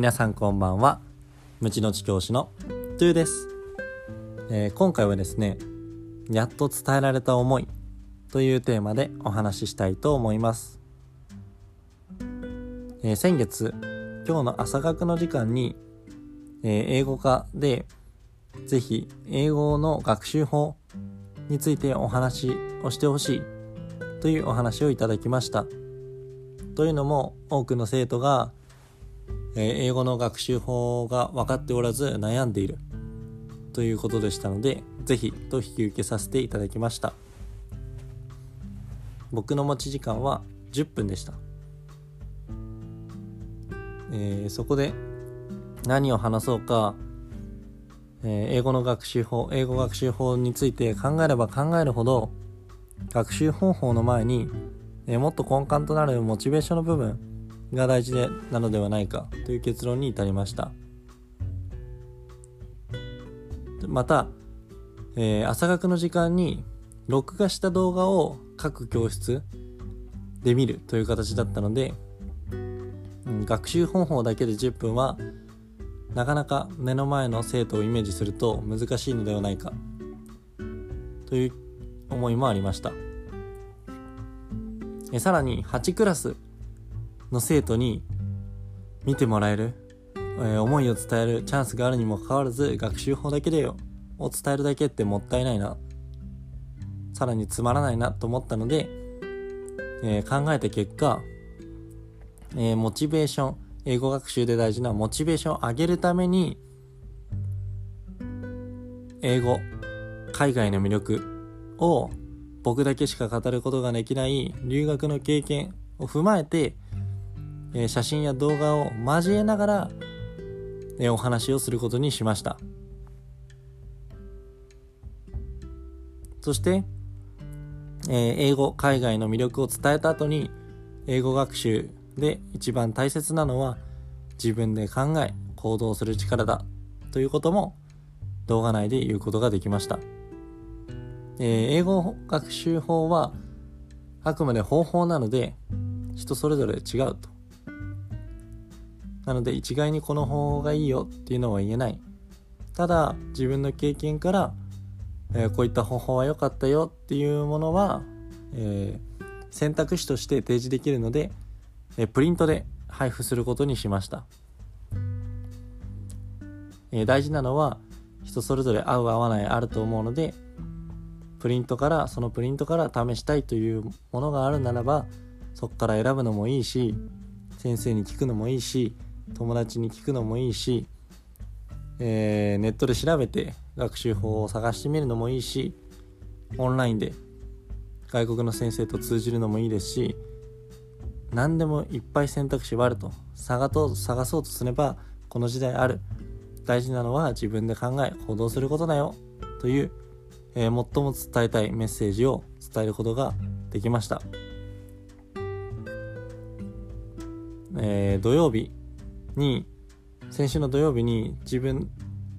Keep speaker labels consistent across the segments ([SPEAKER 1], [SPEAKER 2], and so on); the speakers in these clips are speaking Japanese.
[SPEAKER 1] 皆さんこんばんは。無知の知教師のトゥーです、えー、今回はですねやっと伝えられた思いというテーマでお話ししたいと思います、えー、先月今日の朝学の時間に、えー、英語科でぜひ英語の学習法についてお話をしてほしいというお話をいただきました。というのも多くの生徒がえ英語の学習法が分かっておらず悩んでいる。ということでしたので是非と引き受けさせていただきました。僕の持ち時間は10分でした、えー、そこで何を話そうか、えー、英語の学習法英語学習法について考えれば考えるほど学習方法の前に、えー、もっと根幹となるモチベーションの部分が大事でなのではないかという結論に至りました。また、えー、朝学の時間に録画した動画を各教室で見るという形だったので、うん、学習方法だけで10分はなかなか目の前の生徒をイメージすると難しいのではないかという思いもありました。えさらに8クラスの生徒に見てもらえる、えー、思いを伝えるチャンスがあるにもかかわらず学習法だけでよを伝えるだけってもったいないなさらにつまらないなと思ったので、えー、考えた結果、えー、モチベーション英語学習で大事なモチベーションを上げるために英語海外の魅力を僕だけしか語ることができない留学の経験を踏まえてえ写真や動画を交えながら、えお話をすることにしました。そして、え英語海外の魅力を伝えた後に英語学習で一番大切なのは自分で考え行動する力だということも動画内で言うことができました、え、英語学習法はあくまで方法なので人それぞれ違うと。なので一概にこの方がいいよっていうのは言えない。ただ自分の経験から、えー、こういった方法は良かったよっていうものは、えー、選択肢として提示できるので、えー、プリントで配布することにしました、え大事なのは人それぞれ合う合わないあると思うのでプリントからそのプリントから試したいというものがあるならばそこから選ぶのもいいし先生に聞くのもいいし友達に聞くのもいいし、えー、ネットで調べて学習法を探してみるのもいいしオンラインで外国の先生と通じるのもいいですし何でもいっぱい選択肢はあると。探と探そうとすればこの時代ある。大事なのは自分で考え行動することだよ。という、えー、最も伝えたいメッセージを伝えることができました、えー、土曜日に先週の土曜日に自分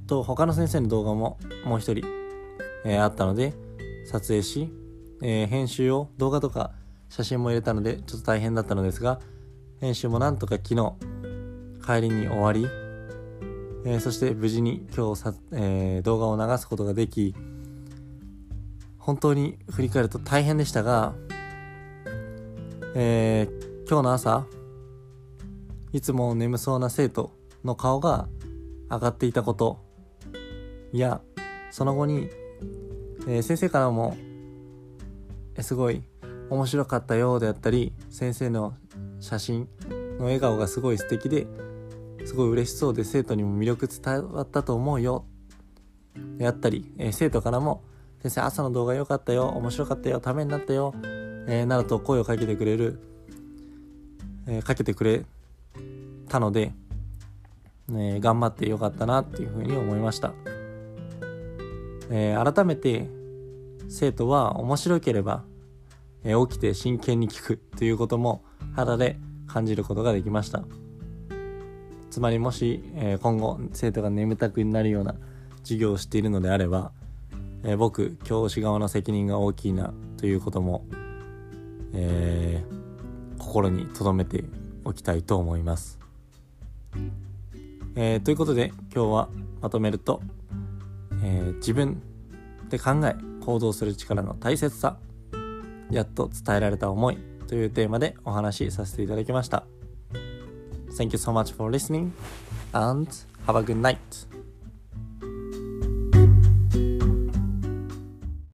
[SPEAKER 1] と他の先生の動画ももう一人、えー、あったので撮影し、えー、編集を動画とか写真も入れたのでちょっと大変だったのですが編集もなんとか昨日帰りに終わり、えー、そして無事に今日さ、え、動画を流すことができ本当に振り返ると大変でしたが、え、今日の朝いつも眠そうな生徒の顔が上がっていたこと。やその後に、えー、先生からもえすごい面白かったよであったり先生の写真の笑顔がすごい素敵ですごい嬉しそうで生徒にも魅力伝わったと思うよ。であったり、えー、生徒からも先生朝の動画良かったよ面白かったよためになったよ、えー、などと声をかけてくれる、えー、かけてくれたので、え、頑張ってよかったなっていうふうに思いました、えー、改めて生徒は面白ければ、えー、起きて真剣に聞くということも肌で感じることができました。つまりもし、え今後生徒が眠たくなるような授業をしているのであれば、え僕教師側の責任が大きいなということも、え心に留めておきたいと思います。えー、ということで今日はまとめると、えー、自分で考え行動する力の大切さやっと伝えられた思いというテーマでお話しさせていただきました。Thank you so much for listening and have a good night.